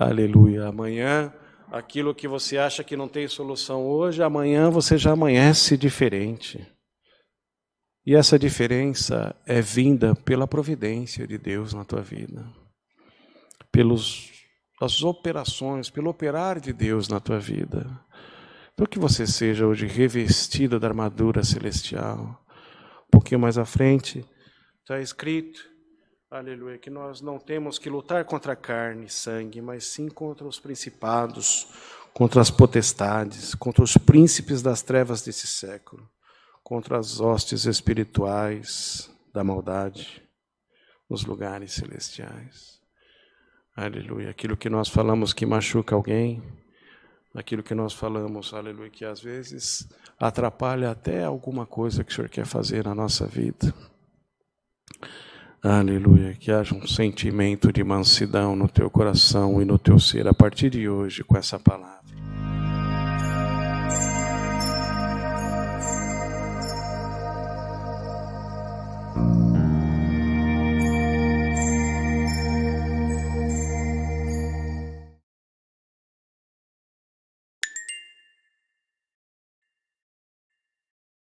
Aleluia. Amanhã, aquilo que você acha que não tem solução hoje, amanhã você já amanhece diferente. E essa diferença é vinda pela providência de Deus na tua vida, pelos as operações, pelo operar de Deus na tua vida. Então que você seja hoje revestida da armadura celestial. Um pouquinho mais à frente está escrito Aleluia, que nós não temos que lutar contra carne e sangue, mas sim contra os principados, contra as potestades, contra os príncipes das trevas desse século, contra as hostes espirituais da maldade nos lugares celestiais. Aleluia. Aquilo que nós falamos que machuca alguém, aquilo que nós falamos, aleluia, que às vezes atrapalha até alguma coisa que o Senhor quer fazer na nossa vida. Aleluia. Que haja um sentimento de mansidão no teu coração e no teu ser a partir de hoje com essa palavra. Música